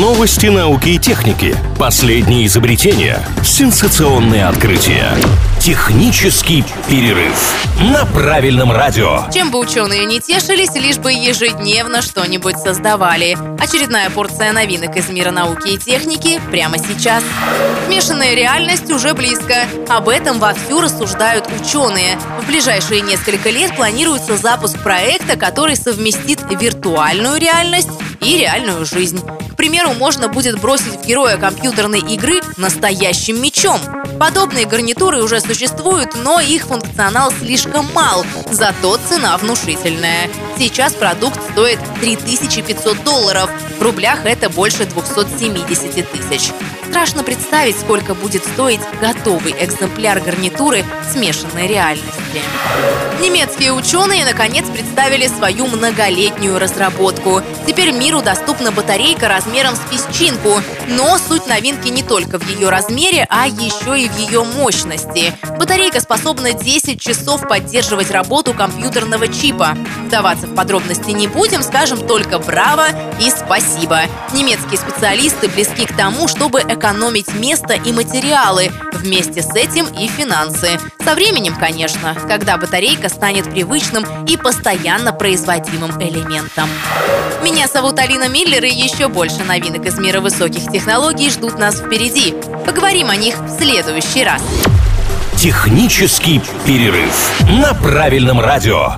Новости науки и техники. Последние изобретения. Сенсационные открытия. Технический перерыв на правильном радио. Чем бы ученые не тешились, лишь бы ежедневно что-нибудь создавали. Очередная порция новинок из мира науки и техники прямо сейчас. Смешанная реальность уже близко. Об этом вовсю рассуждают ученые. В ближайшие несколько лет планируется запуск проекта, который совместит виртуальную реальность и реальную жизнь. Примеру, можно будет бросить в героя компьютерной игры настоящим мечом. Подобные гарнитуры уже существуют, но их функционал слишком мал, зато цена внушительная. Сейчас продукт стоит 3500 долларов. В рублях это больше 270 тысяч. Страшно представить, сколько будет стоить готовый экземпляр гарнитуры смешанной реальности. Немецкие ученые наконец представили свою многолетнюю разработку. Теперь миру доступна батарейка размером с песчинку. Но суть новинки не только в ее размере, а еще и в ее мощности. Батарейка способна 10 часов поддерживать работу компьютерного чипа. Вдаваться в подробности не будем, скажем только браво и спасибо. Немецкие специалисты близки к тому, чтобы экономить место и материалы, вместе с этим и финансы. Со временем, конечно, когда батарейка станет привычным и постоянно производимым элементом. Меня зовут Алина Миллер, и еще больше новинок из мира высоких технологий ждут нас впереди. Поговорим о них в следующий раз. Технический перерыв на правильном радио.